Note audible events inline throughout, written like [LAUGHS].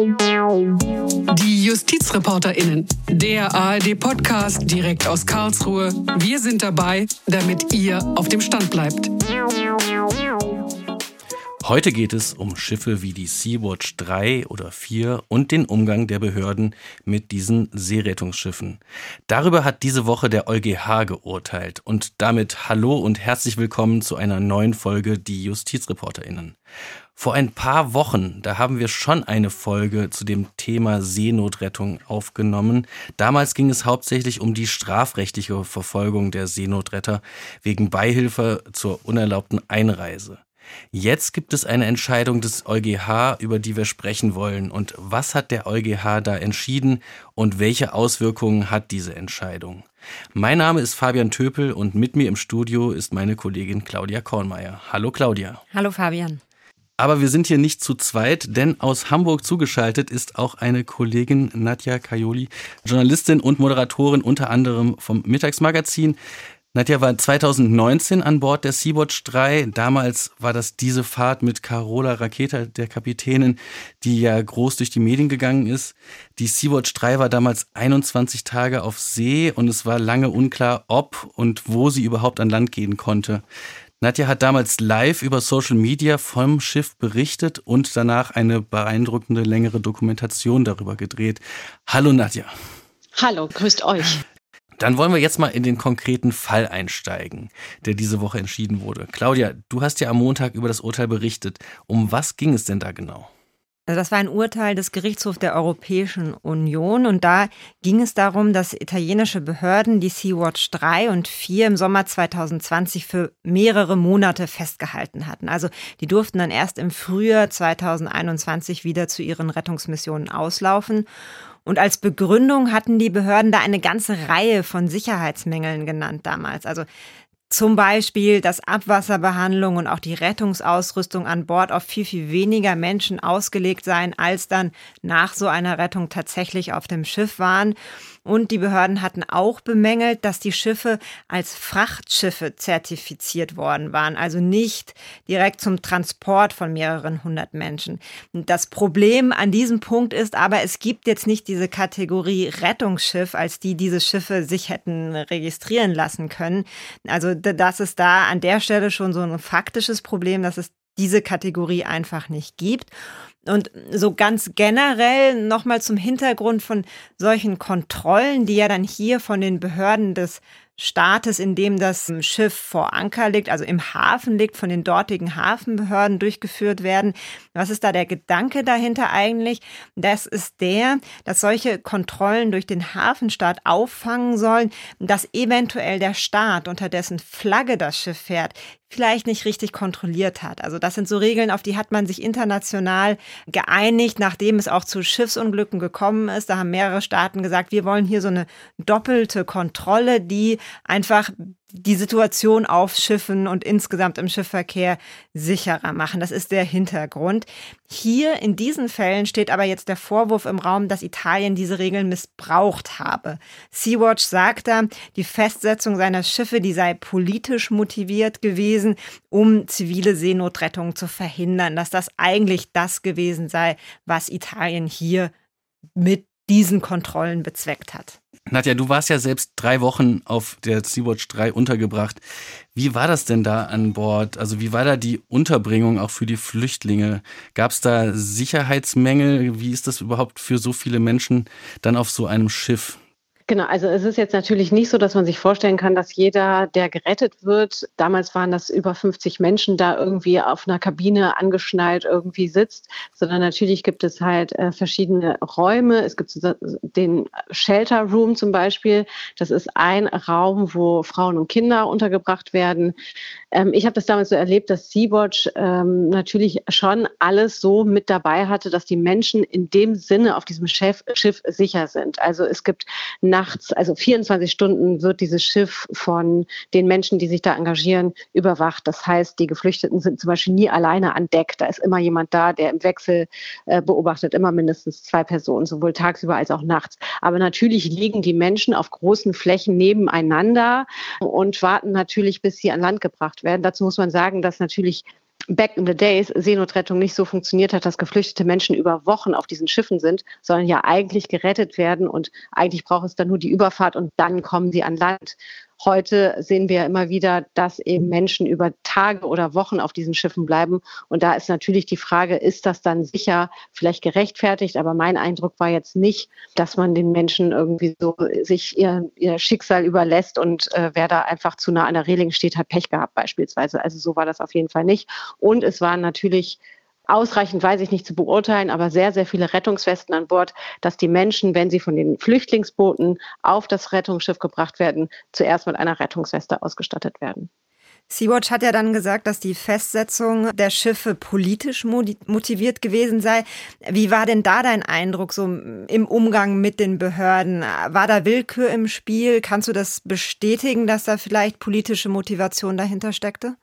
Die JustizreporterInnen, der ARD-Podcast direkt aus Karlsruhe. Wir sind dabei, damit ihr auf dem Stand bleibt. Heute geht es um Schiffe wie die Sea-Watch 3 oder 4 und den Umgang der Behörden mit diesen Seerettungsschiffen. Darüber hat diese Woche der EuGH geurteilt. Und damit hallo und herzlich willkommen zu einer neuen Folge Die JustizreporterInnen. Vor ein paar Wochen, da haben wir schon eine Folge zu dem Thema Seenotrettung aufgenommen. Damals ging es hauptsächlich um die strafrechtliche Verfolgung der Seenotretter wegen Beihilfe zur unerlaubten Einreise. Jetzt gibt es eine Entscheidung des EuGH, über die wir sprechen wollen. Und was hat der EuGH da entschieden und welche Auswirkungen hat diese Entscheidung? Mein Name ist Fabian Töpel und mit mir im Studio ist meine Kollegin Claudia Kornmeier. Hallo Claudia. Hallo Fabian. Aber wir sind hier nicht zu zweit, denn aus Hamburg zugeschaltet ist auch eine Kollegin Nadja Kajoli, Journalistin und Moderatorin unter anderem vom Mittagsmagazin. Nadja war 2019 an Bord der Sea-Watch 3. Damals war das diese Fahrt mit Carola Raketa, der Kapitänin, die ja groß durch die Medien gegangen ist. Die Sea-Watch 3 war damals 21 Tage auf See und es war lange unklar, ob und wo sie überhaupt an Land gehen konnte. Nadja hat damals live über Social Media vom Schiff berichtet und danach eine beeindruckende längere Dokumentation darüber gedreht. Hallo Nadja. Hallo, grüßt euch. Dann wollen wir jetzt mal in den konkreten Fall einsteigen, der diese Woche entschieden wurde. Claudia, du hast ja am Montag über das Urteil berichtet. Um was ging es denn da genau? Also das war ein Urteil des Gerichtshofs der Europäischen Union und da ging es darum, dass italienische Behörden die Sea-Watch 3 und 4 im Sommer 2020 für mehrere Monate festgehalten hatten. Also die durften dann erst im Frühjahr 2021 wieder zu ihren Rettungsmissionen auslaufen. Und als Begründung hatten die Behörden da eine ganze Reihe von Sicherheitsmängeln genannt damals. Also zum Beispiel, dass Abwasserbehandlung und auch die Rettungsausrüstung an Bord auf viel, viel weniger Menschen ausgelegt seien, als dann nach so einer Rettung tatsächlich auf dem Schiff waren. Und die Behörden hatten auch bemängelt, dass die Schiffe als Frachtschiffe zertifiziert worden waren, also nicht direkt zum Transport von mehreren hundert Menschen. Das Problem an diesem Punkt ist aber, es gibt jetzt nicht diese Kategorie Rettungsschiff, als die diese Schiffe sich hätten registrieren lassen können. Also das ist da an der Stelle schon so ein faktisches Problem, dass es diese Kategorie einfach nicht gibt. Und so ganz generell nochmal zum Hintergrund von solchen Kontrollen, die ja dann hier von den Behörden des Staates, in dem das Schiff vor Anker liegt, also im Hafen liegt, von den dortigen Hafenbehörden durchgeführt werden. Was ist da der Gedanke dahinter eigentlich? Das ist der, dass solche Kontrollen durch den Hafenstaat auffangen sollen, dass eventuell der Staat, unter dessen Flagge das Schiff fährt, vielleicht nicht richtig kontrolliert hat. Also das sind so Regeln, auf die hat man sich international geeinigt, nachdem es auch zu Schiffsunglücken gekommen ist. Da haben mehrere Staaten gesagt, wir wollen hier so eine doppelte Kontrolle, die einfach die Situation auf Schiffen und insgesamt im Schiffverkehr sicherer machen. Das ist der Hintergrund. Hier in diesen Fällen steht aber jetzt der Vorwurf im Raum, dass Italien diese Regeln missbraucht habe. Sea-Watch sagt da, die Festsetzung seiner Schiffe, die sei politisch motiviert gewesen, um zivile Seenotrettung zu verhindern, dass das eigentlich das gewesen sei, was Italien hier mit diesen Kontrollen bezweckt hat. Nadja, du warst ja selbst drei Wochen auf der Sea-Watch 3 untergebracht. Wie war das denn da an Bord? Also wie war da die Unterbringung auch für die Flüchtlinge? Gab es da Sicherheitsmängel? Wie ist das überhaupt für so viele Menschen dann auf so einem Schiff? Genau, also es ist jetzt natürlich nicht so, dass man sich vorstellen kann, dass jeder, der gerettet wird, damals waren das über 50 Menschen, da irgendwie auf einer Kabine angeschnallt irgendwie sitzt, sondern natürlich gibt es halt äh, verschiedene Räume. Es gibt den Shelter Room zum Beispiel. Das ist ein Raum, wo Frauen und Kinder untergebracht werden. Ähm, ich habe das damals so erlebt, dass Sea-Watch ähm, natürlich schon alles so mit dabei hatte, dass die Menschen in dem Sinne auf diesem Schiff, Schiff sicher sind. Also es gibt nachts, also 24 Stunden wird dieses Schiff von den Menschen, die sich da engagieren, überwacht. Das heißt, die Geflüchteten sind zum Beispiel nie alleine an Deck. Da ist immer jemand da, der im Wechsel äh, beobachtet, immer mindestens zwei Personen, sowohl tagsüber als auch nachts. Aber natürlich liegen die Menschen auf großen Flächen nebeneinander und warten natürlich, bis sie an Land gebracht werden. Dazu muss man sagen, dass natürlich back in the days Seenotrettung nicht so funktioniert hat, dass geflüchtete Menschen über Wochen auf diesen Schiffen sind, sondern ja eigentlich gerettet werden und eigentlich braucht es dann nur die Überfahrt und dann kommen sie an Land. Heute sehen wir immer wieder, dass eben Menschen über Tage oder Wochen auf diesen Schiffen bleiben. Und da ist natürlich die Frage, ist das dann sicher vielleicht gerechtfertigt? Aber mein Eindruck war jetzt nicht, dass man den Menschen irgendwie so sich ihr, ihr Schicksal überlässt und äh, wer da einfach zu nah an der Reling steht, hat Pech gehabt beispielsweise. Also so war das auf jeden Fall nicht. Und es waren natürlich ausreichend weiß ich nicht zu beurteilen, aber sehr, sehr viele Rettungswesten an Bord, dass die Menschen, wenn sie von den Flüchtlingsbooten auf das Rettungsschiff gebracht werden, zuerst mit einer Rettungsweste ausgestattet werden. Sea-Watch hat ja dann gesagt, dass die Festsetzung der Schiffe politisch motiviert gewesen sei. Wie war denn da dein Eindruck so im Umgang mit den Behörden? War da Willkür im Spiel? Kannst du das bestätigen, dass da vielleicht politische Motivation dahinter steckte?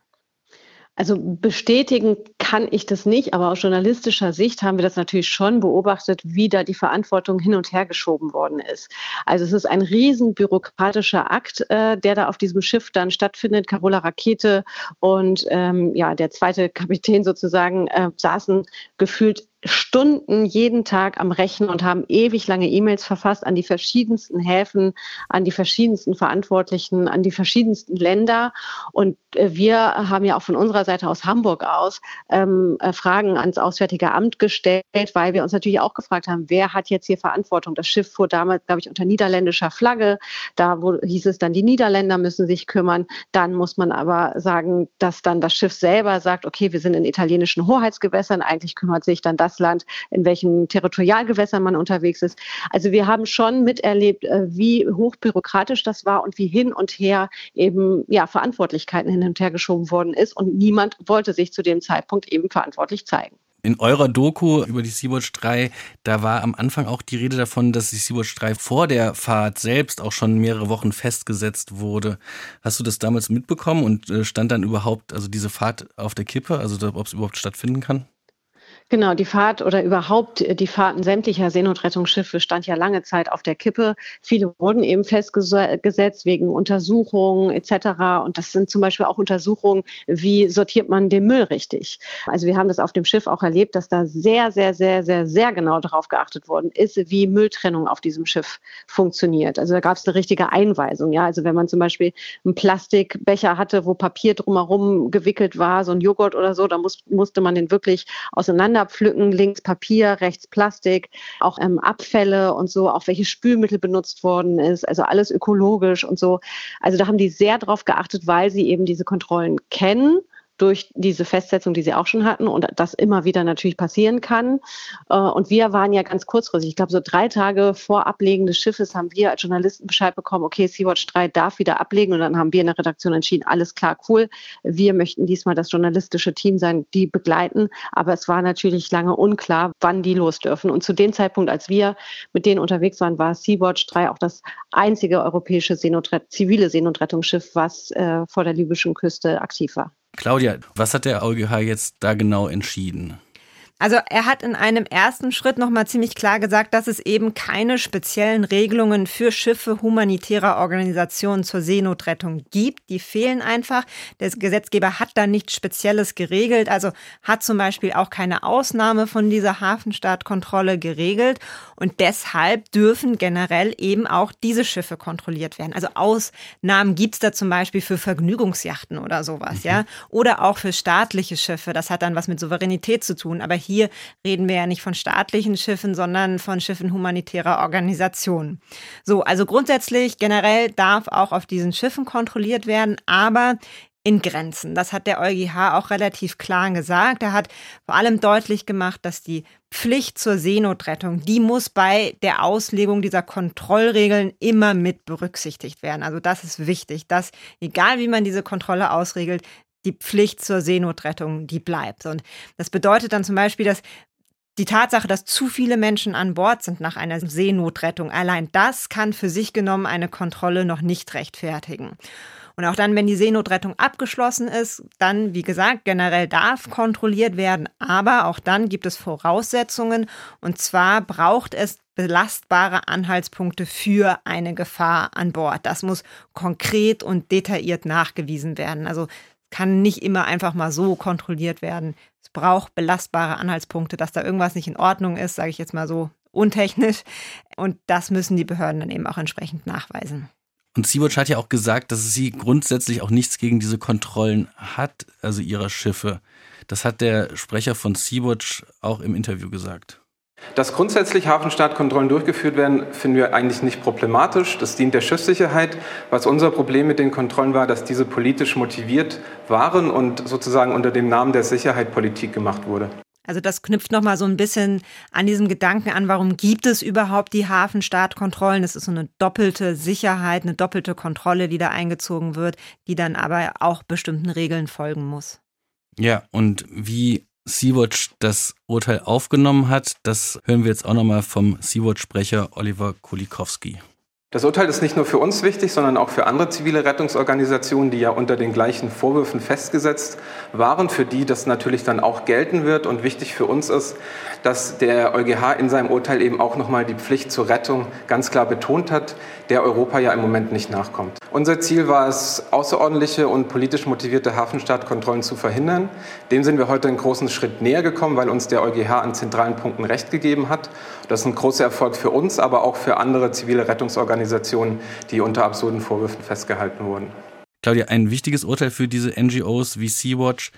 Also bestätigen kann ich das nicht, aber aus journalistischer Sicht haben wir das natürlich schon beobachtet, wie da die Verantwortung hin und her geschoben worden ist. Also es ist ein riesen bürokratischer Akt, äh, der da auf diesem Schiff dann stattfindet. Carola Rakete und ähm, ja der zweite Kapitän sozusagen äh, saßen gefühlt Stunden jeden Tag am Rechnen und haben ewig lange E-Mails verfasst an die verschiedensten Häfen, an die verschiedensten Verantwortlichen, an die verschiedensten Länder. Und äh, wir haben ja auch von unserer Seite aus Hamburg aus ähm, äh, Fragen ans Auswärtige Amt gestellt, weil wir uns natürlich auch gefragt haben, wer hat jetzt hier Verantwortung? Das Schiff fuhr damals, glaube ich, unter niederländischer Flagge. Da wo, hieß es dann, die Niederländer müssen sich kümmern. Dann muss man aber sagen, dass dann das Schiff selber sagt, okay, wir sind in italienischen Hoheitsgewässern. Eigentlich kümmert sich dann das das Land, in welchen Territorialgewässern man unterwegs ist. Also wir haben schon miterlebt, äh, wie hochbürokratisch das war und wie hin und her eben ja Verantwortlichkeiten hin und her geschoben worden ist und niemand wollte sich zu dem Zeitpunkt eben verantwortlich zeigen. In eurer Doku über die Sea-Watch 3, da war am Anfang auch die Rede davon, dass die Sea-Watch 3 vor der Fahrt selbst auch schon mehrere Wochen festgesetzt wurde. Hast du das damals mitbekommen und äh, stand dann überhaupt, also diese Fahrt auf der Kippe, also ob es überhaupt stattfinden kann? Genau, die Fahrt oder überhaupt die Fahrten sämtlicher Seenotrettungsschiffe stand ja lange Zeit auf der Kippe. Viele wurden eben festgesetzt wegen Untersuchungen etc. Und das sind zum Beispiel auch Untersuchungen, wie sortiert man den Müll richtig. Also wir haben das auf dem Schiff auch erlebt, dass da sehr, sehr, sehr, sehr, sehr genau darauf geachtet worden ist, wie Mülltrennung auf diesem Schiff funktioniert. Also da gab es eine richtige Einweisung. Ja, also wenn man zum Beispiel einen Plastikbecher hatte, wo Papier drumherum gewickelt war, so ein Joghurt oder so, da muss, musste man den wirklich auseinander pflücken, links Papier, rechts Plastik, auch ähm, Abfälle und so, auch welche Spülmittel benutzt worden ist, also alles ökologisch und so. Also da haben die sehr drauf geachtet, weil sie eben diese Kontrollen kennen durch diese Festsetzung, die sie auch schon hatten und das immer wieder natürlich passieren kann. Äh, und wir waren ja ganz kurzfristig, ich glaube so drei Tage vor Ablegen des Schiffes haben wir als Journalisten Bescheid bekommen, okay, Sea-Watch 3 darf wieder ablegen und dann haben wir in der Redaktion entschieden, alles klar, cool, wir möchten diesmal das journalistische Team sein, die begleiten, aber es war natürlich lange unklar, wann die los dürfen. Und zu dem Zeitpunkt, als wir mit denen unterwegs waren, war Sea-Watch 3 auch das einzige europäische Seenotret zivile Seenotrettungsschiff, was äh, vor der libyschen Küste aktiv war. Claudia, was hat der EuGH jetzt da genau entschieden? Also er hat in einem ersten Schritt nochmal ziemlich klar gesagt, dass es eben keine speziellen Regelungen für Schiffe humanitärer Organisationen zur Seenotrettung gibt. Die fehlen einfach. Der Gesetzgeber hat da nichts Spezielles geregelt, also hat zum Beispiel auch keine Ausnahme von dieser Hafenstartkontrolle geregelt. Und deshalb dürfen generell eben auch diese Schiffe kontrolliert werden. Also Ausnahmen gibt's da zum Beispiel für Vergnügungsjachten oder sowas, mhm. ja. Oder auch für staatliche Schiffe. Das hat dann was mit Souveränität zu tun. Aber hier reden wir ja nicht von staatlichen Schiffen, sondern von Schiffen humanitärer Organisationen. So, also grundsätzlich generell darf auch auf diesen Schiffen kontrolliert werden, aber in Grenzen. Das hat der EuGH auch relativ klar gesagt. Er hat vor allem deutlich gemacht, dass die Pflicht zur Seenotrettung, die muss bei der Auslegung dieser Kontrollregeln immer mit berücksichtigt werden. Also das ist wichtig, dass egal wie man diese Kontrolle ausregelt, die Pflicht zur Seenotrettung, die bleibt. Und das bedeutet dann zum Beispiel, dass die Tatsache, dass zu viele Menschen an Bord sind nach einer Seenotrettung, allein das kann für sich genommen eine Kontrolle noch nicht rechtfertigen. Und auch dann, wenn die Seenotrettung abgeschlossen ist, dann, wie gesagt, generell darf kontrolliert werden. Aber auch dann gibt es Voraussetzungen. Und zwar braucht es belastbare Anhaltspunkte für eine Gefahr an Bord. Das muss konkret und detailliert nachgewiesen werden. Also kann nicht immer einfach mal so kontrolliert werden. Es braucht belastbare Anhaltspunkte, dass da irgendwas nicht in Ordnung ist, sage ich jetzt mal so untechnisch. Und das müssen die Behörden dann eben auch entsprechend nachweisen. Und Sea-Watch hat ja auch gesagt, dass sie grundsätzlich auch nichts gegen diese Kontrollen hat, also ihrer Schiffe. Das hat der Sprecher von Sea-Watch auch im Interview gesagt. Dass grundsätzlich Hafenstartkontrollen durchgeführt werden, finden wir eigentlich nicht problematisch. Das dient der Schiffssicherheit. Was unser Problem mit den Kontrollen war, dass diese politisch motiviert waren und sozusagen unter dem Namen der Sicherheit Politik gemacht wurde. Also das knüpft nochmal so ein bisschen an diesem Gedanken an, warum gibt es überhaupt die Hafenstartkontrollen? Es ist so eine doppelte Sicherheit, eine doppelte Kontrolle, die da eingezogen wird, die dann aber auch bestimmten Regeln folgen muss. Ja, und wie Sea-Watch das Urteil aufgenommen hat, das hören wir jetzt auch nochmal vom Sea-Watch-Sprecher Oliver Kulikowski. Das Urteil ist nicht nur für uns wichtig, sondern auch für andere zivile Rettungsorganisationen, die ja unter den gleichen Vorwürfen festgesetzt waren, für die das natürlich dann auch gelten wird. Und wichtig für uns ist, dass der EuGH in seinem Urteil eben auch nochmal die Pflicht zur Rettung ganz klar betont hat, der Europa ja im Moment nicht nachkommt. Unser Ziel war es, außerordentliche und politisch motivierte Hafenstaatkontrollen zu verhindern. Dem sind wir heute einen großen Schritt näher gekommen, weil uns der EuGH an zentralen Punkten Recht gegeben hat. Das ist ein großer Erfolg für uns, aber auch für andere zivile Rettungsorganisationen, die unter absurden Vorwürfen festgehalten wurden. Claudia, ein wichtiges Urteil für diese NGOs wie Sea-Watch.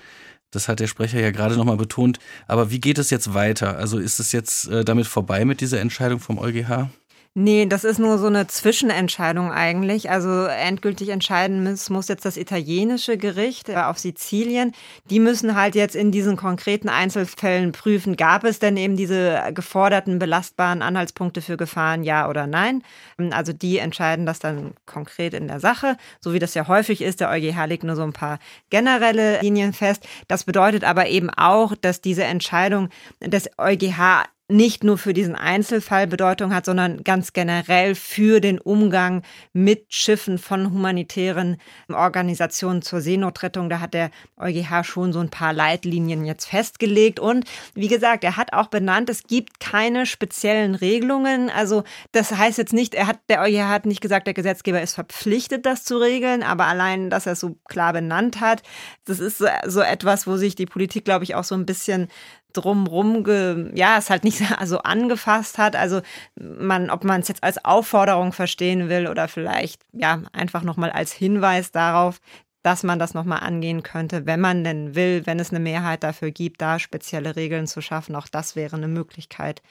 Das hat der Sprecher ja gerade nochmal betont. Aber wie geht es jetzt weiter? Also ist es jetzt äh, damit vorbei mit dieser Entscheidung vom EuGH? Nee, das ist nur so eine Zwischenentscheidung eigentlich. Also endgültig entscheiden muss, muss jetzt das italienische Gericht äh, auf Sizilien. Die müssen halt jetzt in diesen konkreten Einzelfällen prüfen, gab es denn eben diese geforderten belastbaren Anhaltspunkte für Gefahren, ja oder nein. Also die entscheiden das dann konkret in der Sache, so wie das ja häufig ist. Der EuGH legt nur so ein paar generelle Linien fest. Das bedeutet aber eben auch, dass diese Entscheidung des EuGH nicht nur für diesen Einzelfall Bedeutung hat, sondern ganz generell für den Umgang mit Schiffen von humanitären Organisationen zur Seenotrettung. Da hat der EuGH schon so ein paar Leitlinien jetzt festgelegt. Und wie gesagt, er hat auch benannt, es gibt keine speziellen Regelungen. Also das heißt jetzt nicht, er hat, der EuGH hat nicht gesagt, der Gesetzgeber ist verpflichtet, das zu regeln, aber allein, dass er es so klar benannt hat, das ist so etwas, wo sich die Politik, glaube ich, auch so ein bisschen drumrum, ge, ja, es halt nicht [LAUGHS] so angefasst hat. Also man, ob man es jetzt als Aufforderung verstehen will oder vielleicht ja einfach nochmal als Hinweis darauf, dass man das nochmal angehen könnte, wenn man denn will, wenn es eine Mehrheit dafür gibt, da spezielle Regeln zu schaffen. Auch das wäre eine Möglichkeit.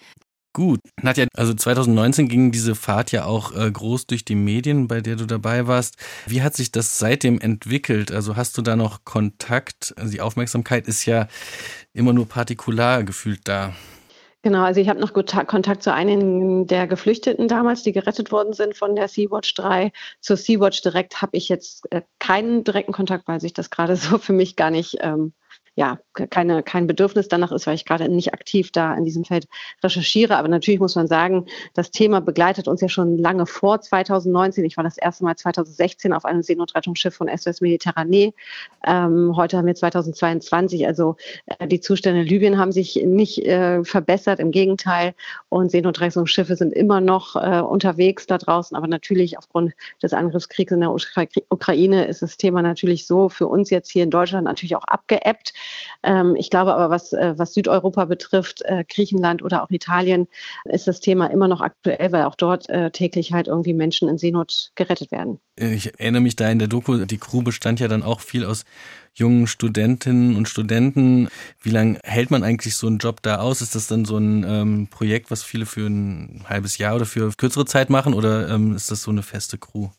Gut. Nadja, also 2019 ging diese Fahrt ja auch äh, groß durch die Medien, bei der du dabei warst. Wie hat sich das seitdem entwickelt? Also hast du da noch Kontakt? Also die Aufmerksamkeit ist ja immer nur partikular gefühlt da. Genau, also ich habe noch Kontakt zu einigen der Geflüchteten damals, die gerettet worden sind von der Sea-Watch 3. Zur Sea-Watch direkt habe ich jetzt äh, keinen direkten Kontakt, weil sich das gerade [LAUGHS] so für mich gar nicht ähm, ja, keine, kein Bedürfnis danach ist, weil ich gerade nicht aktiv da in diesem Feld recherchiere. Aber natürlich muss man sagen, das Thema begleitet uns ja schon lange vor 2019. Ich war das erste Mal 2016 auf einem Seenotrettungsschiff von SOS Mediterranee. Ähm, heute haben wir 2022. Also äh, die Zustände in Libyen haben sich nicht äh, verbessert, im Gegenteil. Und Seenotrettungsschiffe sind immer noch äh, unterwegs da draußen. Aber natürlich aufgrund des Angriffskriegs in der Ukraine ist das Thema natürlich so für uns jetzt hier in Deutschland natürlich auch abgeebbt. Ähm, ich glaube aber, was, äh, was Südeuropa betrifft, äh, Griechenland oder auch Italien, ist das Thema immer noch aktuell, weil auch dort äh, täglich halt irgendwie Menschen in Seenot gerettet werden. Ich erinnere mich da in der Doku, die Crew bestand ja dann auch viel aus jungen Studentinnen und Studenten. Wie lange hält man eigentlich so einen Job da aus? Ist das dann so ein ähm, Projekt, was viele für ein halbes Jahr oder für kürzere Zeit machen oder ähm, ist das so eine feste Crew?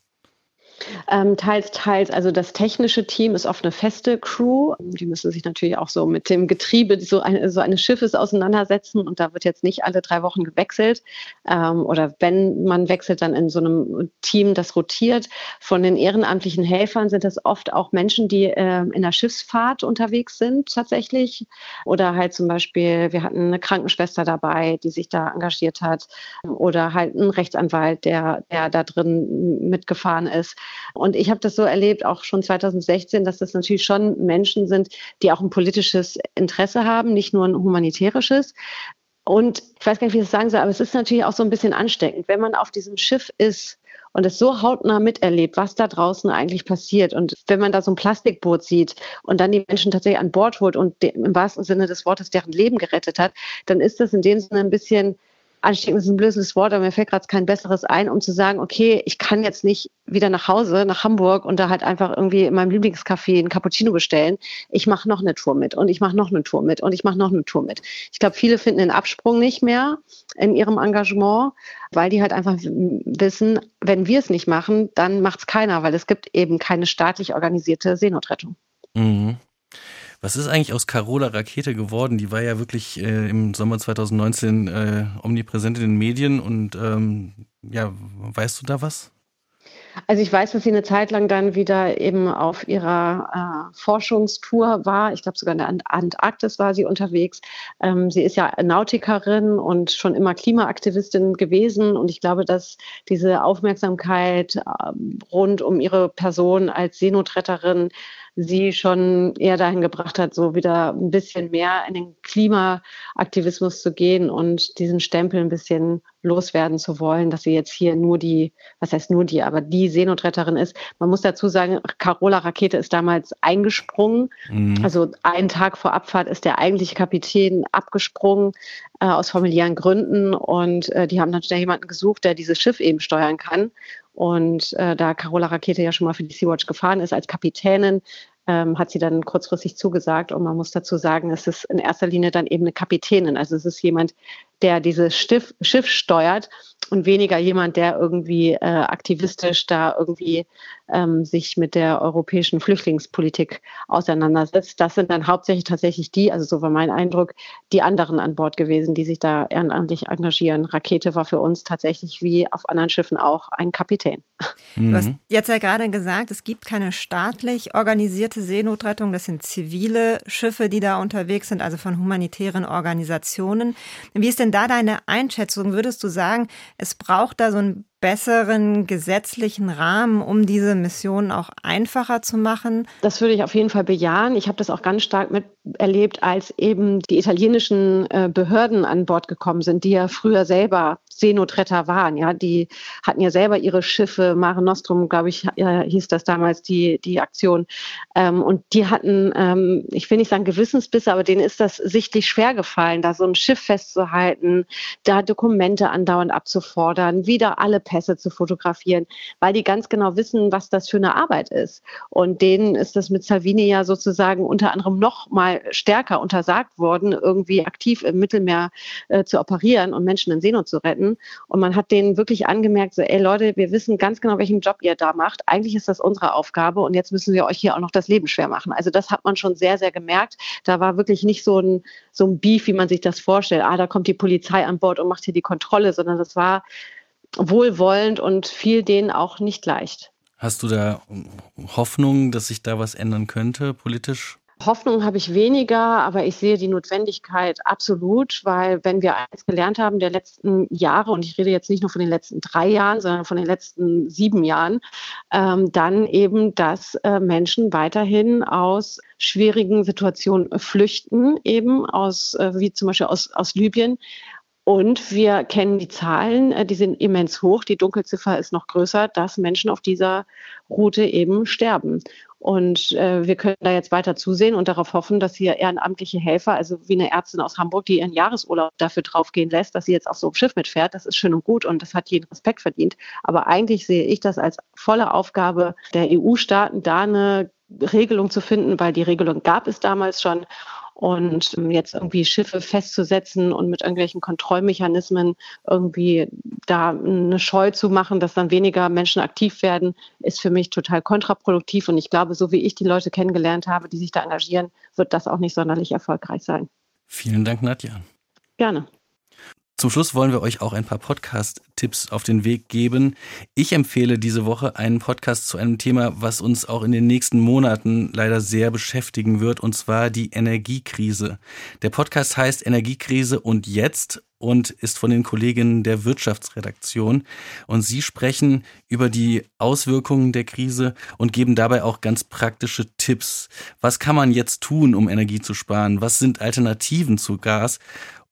Ähm, teils, teils. Also das technische Team ist oft eine feste Crew. Die müssen sich natürlich auch so mit dem Getriebe so, eine, so eines Schiffes auseinandersetzen und da wird jetzt nicht alle drei Wochen gewechselt. Ähm, oder wenn man wechselt, dann in so einem Team, das rotiert. Von den ehrenamtlichen Helfern sind das oft auch Menschen, die äh, in der Schiffsfahrt unterwegs sind tatsächlich. Oder halt zum Beispiel, wir hatten eine Krankenschwester dabei, die sich da engagiert hat. Oder halt ein Rechtsanwalt, der, der da drin mitgefahren ist. Und ich habe das so erlebt, auch schon 2016, dass das natürlich schon Menschen sind, die auch ein politisches Interesse haben, nicht nur ein humanitärisches. Und ich weiß gar nicht, wie ich das sagen soll, aber es ist natürlich auch so ein bisschen ansteckend, wenn man auf diesem Schiff ist und es so hautnah miterlebt, was da draußen eigentlich passiert. Und wenn man da so ein Plastikboot sieht und dann die Menschen tatsächlich an Bord holt und im wahrsten Sinne des Wortes deren Leben gerettet hat, dann ist das in dem Sinne ein bisschen ansteckend ist ein blödes Wort, aber mir fällt gerade kein besseres ein, um zu sagen, okay, ich kann jetzt nicht wieder nach Hause, nach Hamburg und da halt einfach irgendwie in meinem Lieblingscafé ein Cappuccino bestellen. Ich mache noch eine Tour mit und ich mache noch eine Tour mit und ich mache noch eine Tour mit. Ich glaube, viele finden den Absprung nicht mehr in ihrem Engagement, weil die halt einfach wissen, wenn wir es nicht machen, dann macht es keiner, weil es gibt eben keine staatlich organisierte Seenotrettung. Mhm. Was ist eigentlich aus Carola Rakete geworden? Die war ja wirklich äh, im Sommer 2019 äh, omnipräsent in den Medien und ähm, ja, weißt du da was? Also ich weiß, dass sie eine Zeit lang dann wieder eben auf ihrer äh, Forschungstour war. Ich glaube sogar in der Antarktis war sie unterwegs. Ähm, sie ist ja Nautikerin und schon immer Klimaaktivistin gewesen. Und ich glaube, dass diese Aufmerksamkeit äh, rund um ihre Person als Seenotretterin sie schon eher dahin gebracht hat, so wieder ein bisschen mehr in den Klimaaktivismus zu gehen und diesen Stempel ein bisschen loswerden zu wollen, dass sie jetzt hier nur die, was heißt nur die, aber die Seenotretterin ist. Man muss dazu sagen, Carola Rakete ist damals eingesprungen. Mhm. Also einen Tag vor Abfahrt ist der eigentliche Kapitän abgesprungen äh, aus familiären Gründen und äh, die haben dann schnell jemanden gesucht, der dieses Schiff eben steuern kann. Und äh, da Carola Rakete ja schon mal für die Sea-Watch gefahren ist als Kapitänin, ähm, hat sie dann kurzfristig zugesagt. Und man muss dazu sagen, es ist in erster Linie dann eben eine Kapitänin. Also es ist jemand, der dieses Schiff, Schiff steuert und weniger jemand, der irgendwie äh, aktivistisch da irgendwie ähm, sich mit der europäischen Flüchtlingspolitik auseinandersetzt. Das sind dann hauptsächlich tatsächlich die, also so war mein Eindruck, die anderen an Bord gewesen, die sich da ehrenamtlich engagieren. Rakete war für uns tatsächlich wie auf anderen Schiffen auch ein Kapitän. Du hast jetzt ja gerade gesagt, es gibt keine staatlich organisierte Seenotrettung. Das sind zivile Schiffe, die da unterwegs sind, also von humanitären Organisationen. Wie ist denn da deine Einschätzung? Würdest du sagen, es braucht da so einen besseren gesetzlichen Rahmen, um diese Mission auch einfacher zu machen? Das würde ich auf jeden Fall bejahen. Ich habe das auch ganz stark miterlebt, als eben die italienischen äh, Behörden an Bord gekommen sind, die ja früher selber Seenotretter waren. Ja, die hatten ja selber ihre Schiffe, Mare Nostrum, glaube ich, hieß das damals die, die Aktion. Ähm, und die hatten, ähm, ich will nicht sagen Gewissensbisse, aber denen ist das sichtlich schwer gefallen, da so ein Schiff festzuhalten, da Dokumente andauernd abzufordern, wieder alle Pässe zu fotografieren, weil die ganz genau wissen, was das für eine Arbeit ist. Und denen ist das mit Salvini ja sozusagen unter anderem noch mal stärker untersagt worden, irgendwie aktiv im Mittelmeer äh, zu operieren und Menschen in Seenot zu retten. Und man hat denen wirklich angemerkt, so, ey Leute, wir wissen ganz genau, welchen Job ihr da macht. Eigentlich ist das unsere Aufgabe und jetzt müssen wir euch hier auch noch das Leben schwer machen. Also das hat man schon sehr, sehr gemerkt. Da war wirklich nicht so ein, so ein Beef, wie man sich das vorstellt. Ah, da kommt die Polizei an Bord und macht hier die Kontrolle, sondern das war wohlwollend und fiel denen auch nicht leicht. Hast du da Hoffnung, dass sich da was ändern könnte politisch? Hoffnung habe ich weniger, aber ich sehe die Notwendigkeit absolut, weil wenn wir eins gelernt haben der letzten Jahre, und ich rede jetzt nicht nur von den letzten drei Jahren, sondern von den letzten sieben Jahren, ähm, dann eben, dass äh, Menschen weiterhin aus schwierigen Situationen flüchten, eben aus, äh, wie zum Beispiel aus, aus Libyen, und wir kennen die Zahlen, äh, die sind immens hoch. Die Dunkelziffer ist noch größer, dass Menschen auf dieser Route eben sterben. Und äh, wir können da jetzt weiter zusehen und darauf hoffen, dass hier ehrenamtliche Helfer, also wie eine Ärztin aus Hamburg, die ihren Jahresurlaub dafür draufgehen lässt, dass sie jetzt auf so einem Schiff mitfährt, das ist schön und gut und das hat jeden Respekt verdient. Aber eigentlich sehe ich das als volle Aufgabe der EU-Staaten, da eine Regelung zu finden, weil die Regelung gab es damals schon. Und ähm, jetzt irgendwie Schiffe festzusetzen und mit irgendwelchen Kontrollmechanismen irgendwie da eine Scheu zu machen, dass dann weniger Menschen aktiv werden, ist für mich total kontraproduktiv. Und ich glaube, so wie ich die Leute kennengelernt habe, die sich da engagieren, wird das auch nicht sonderlich erfolgreich sein. Vielen Dank, Nadja. Gerne. Zum Schluss wollen wir euch auch ein paar Podcast-Tipps auf den Weg geben. Ich empfehle diese Woche einen Podcast zu einem Thema, was uns auch in den nächsten Monaten leider sehr beschäftigen wird, und zwar die Energiekrise. Der Podcast heißt Energiekrise und jetzt und ist von den Kolleginnen der Wirtschaftsredaktion. Und sie sprechen über die Auswirkungen der Krise und geben dabei auch ganz praktische Tipps. Was kann man jetzt tun, um Energie zu sparen? Was sind Alternativen zu Gas?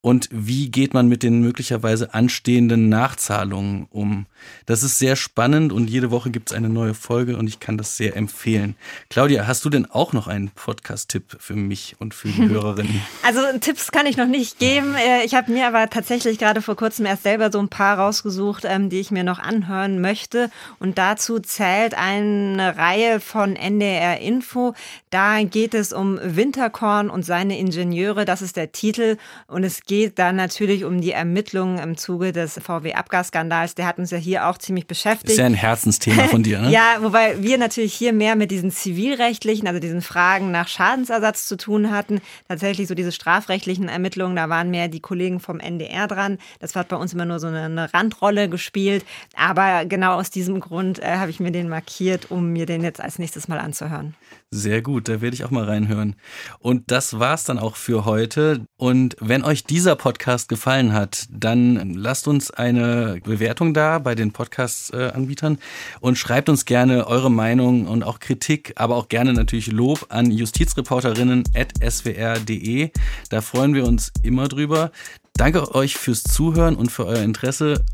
Und wie geht man mit den möglicherweise anstehenden Nachzahlungen um? Das ist sehr spannend und jede Woche gibt es eine neue Folge und ich kann das sehr empfehlen. Claudia, hast du denn auch noch einen Podcast-Tipp für mich und für die [LAUGHS] Hörerinnen? Also Tipps kann ich noch nicht geben. Äh, ich habe mir aber tatsächlich gerade vor kurzem erst selber so ein paar rausgesucht, ähm, die ich mir noch anhören möchte. Und dazu zählt eine Reihe von NDR Info. Da geht es um Winterkorn und seine Ingenieure. Das ist der Titel. Und es geht dann natürlich um die Ermittlungen im Zuge des VW-Abgasskandals. Der hat uns ja hier auch ziemlich beschäftigt. Ist ja ein Herzensthema von dir, ne? [LAUGHS] ja, wobei wir natürlich hier mehr mit diesen zivilrechtlichen, also diesen Fragen nach Schadensersatz zu tun hatten. Tatsächlich so diese strafrechtlichen Ermittlungen, da waren mehr die Kollegen vom NDR dran. Das hat bei uns immer nur so eine, eine Randrolle gespielt. Aber genau aus diesem Grund äh, habe ich mir den markiert, um mir den jetzt als nächstes mal anzuhören. Sehr gut, da werde ich auch mal reinhören. Und das war's dann auch für heute. Und wenn euch dieser Podcast gefallen hat, dann lasst uns eine Bewertung da bei den Podcast-Anbietern und schreibt uns gerne eure Meinung und auch Kritik, aber auch gerne natürlich Lob an justizreporterinnen.swr.de. Da freuen wir uns immer drüber. Danke euch fürs Zuhören und für euer Interesse.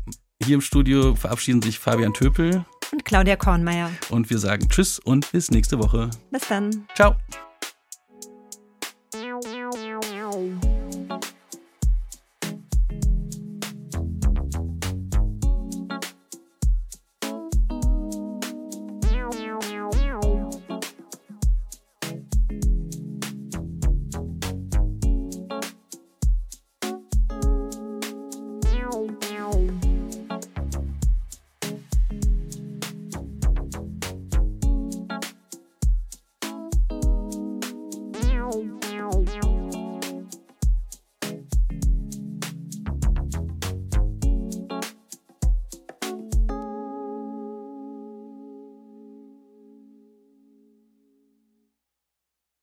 Hier im Studio verabschieden sich Fabian Töpel und Claudia Kornmeier. Und wir sagen Tschüss und bis nächste Woche. Bis dann. Ciao.